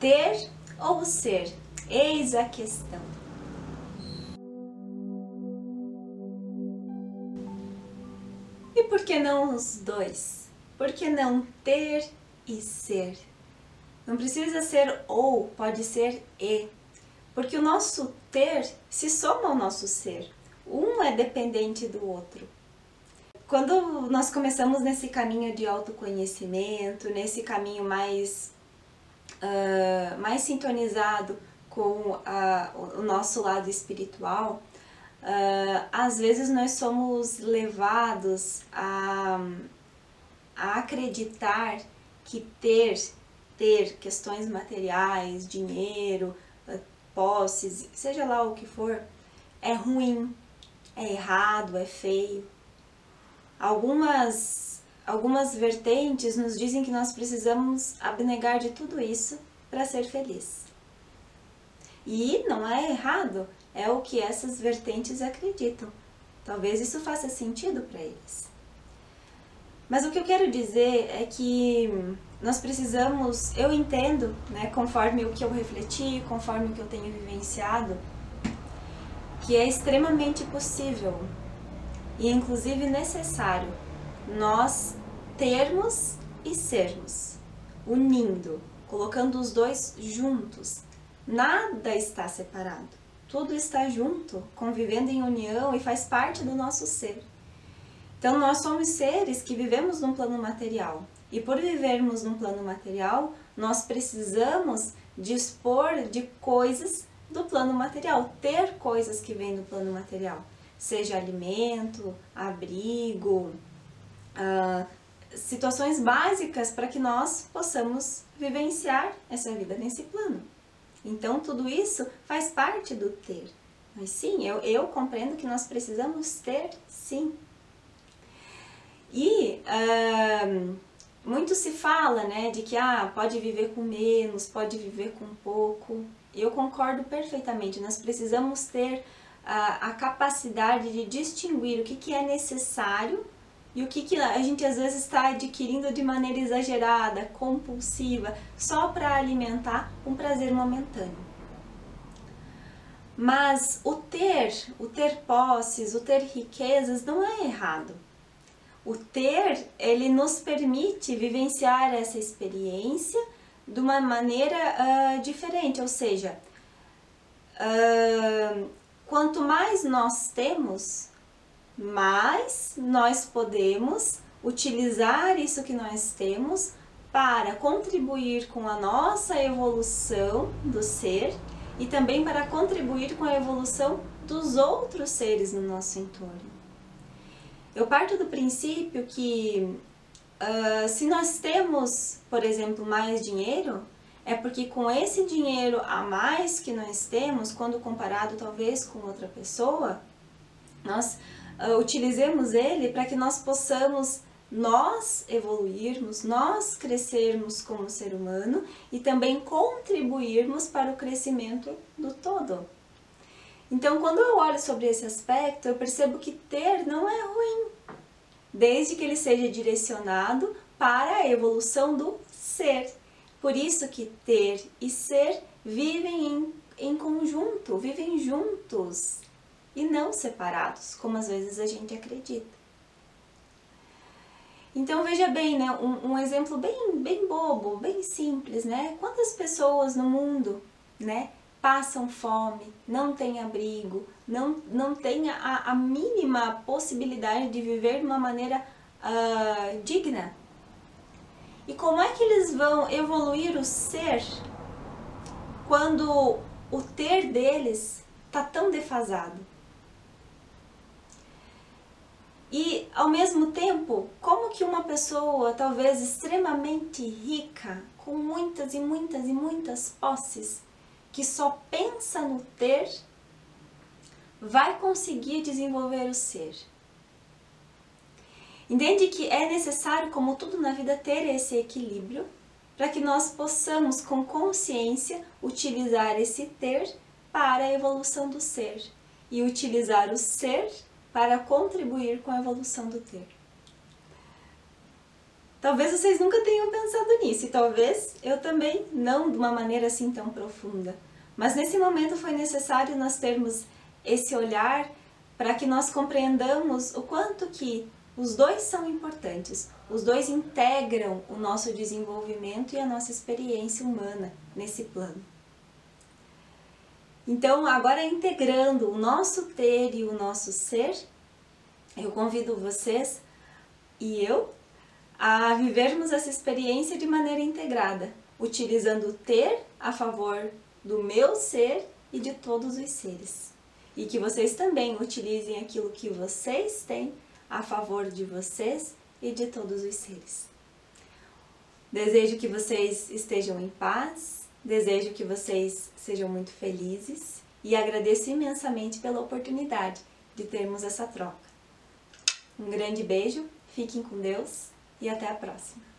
ter ou ser? Eis a questão. E por que não os dois? Por que não ter e ser? Não precisa ser ou, pode ser e. Porque o nosso ter se soma ao nosso ser. Um é dependente do outro. Quando nós começamos nesse caminho de autoconhecimento, nesse caminho mais, uh, mais sintonizado com a, o nosso lado espiritual, uh, às vezes nós somos levados a, a acreditar que ter, ter questões materiais, dinheiro, posses, seja lá o que for, é ruim, é errado, é feio. Algumas, algumas vertentes nos dizem que nós precisamos abnegar de tudo isso para ser feliz. E não é errado, é o que essas vertentes acreditam. Talvez isso faça sentido para eles. Mas o que eu quero dizer é que nós precisamos, eu entendo, né, conforme o que eu refleti, conforme o que eu tenho vivenciado, que é extremamente possível e inclusive necessário nós termos e sermos, unindo, colocando os dois juntos. Nada está separado. Tudo está junto, convivendo em união e faz parte do nosso ser. Então nós somos seres que vivemos num plano material. E por vivermos num plano material, nós precisamos dispor de coisas do plano material, ter coisas que vêm do plano material seja alimento, abrigo, uh, situações básicas para que nós possamos vivenciar essa vida nesse plano. Então, tudo isso faz parte do ter. Mas sim, eu, eu compreendo que nós precisamos ter, sim. E uh, muito se fala, né, de que ah, pode viver com menos, pode viver com pouco. Eu concordo perfeitamente. Nós precisamos ter a, a capacidade de distinguir o que, que é necessário e o que, que a gente às vezes está adquirindo de maneira exagerada, compulsiva, só para alimentar um prazer momentâneo. Mas o ter, o ter posses, o ter riquezas não é errado. O ter, ele nos permite vivenciar essa experiência de uma maneira uh, diferente, ou seja, uh, Quanto mais nós temos, mais nós podemos utilizar isso que nós temos para contribuir com a nossa evolução do ser e também para contribuir com a evolução dos outros seres no nosso entorno. Eu parto do princípio que uh, se nós temos, por exemplo, mais dinheiro, é porque com esse dinheiro a mais que nós temos, quando comparado talvez com outra pessoa, nós uh, utilizemos ele para que nós possamos nós evoluirmos, nós crescermos como ser humano e também contribuirmos para o crescimento do todo. Então, quando eu olho sobre esse aspecto, eu percebo que ter não é ruim, desde que ele seja direcionado para a evolução do ser. Por isso que ter e ser vivem em, em conjunto, vivem juntos e não separados, como às vezes a gente acredita. Então veja bem, né, um, um, exemplo bem, bem bobo, bem simples, né? Quantas pessoas no mundo, né, passam fome, não têm abrigo, não, não têm a, a mínima possibilidade de viver de uma maneira uh, digna, e como é que eles vão evoluir o ser quando o ter deles está tão defasado? E ao mesmo tempo, como que uma pessoa talvez extremamente rica, com muitas e muitas e muitas posses, que só pensa no ter, vai conseguir desenvolver o ser? Entende que é necessário, como tudo na vida, ter esse equilíbrio para que nós possamos, com consciência, utilizar esse ter para a evolução do ser e utilizar o ser para contribuir com a evolução do ter. Talvez vocês nunca tenham pensado nisso e talvez eu também não de uma maneira assim tão profunda. Mas nesse momento foi necessário nós termos esse olhar para que nós compreendamos o quanto que os dois são importantes. Os dois integram o nosso desenvolvimento e a nossa experiência humana nesse plano. Então, agora integrando o nosso ter e o nosso ser, eu convido vocês e eu a vivermos essa experiência de maneira integrada, utilizando o ter a favor do meu ser e de todos os seres. E que vocês também utilizem aquilo que vocês têm a favor de vocês e de todos os seres. Desejo que vocês estejam em paz, desejo que vocês sejam muito felizes e agradeço imensamente pela oportunidade de termos essa troca. Um grande beijo, fiquem com Deus e até a próxima!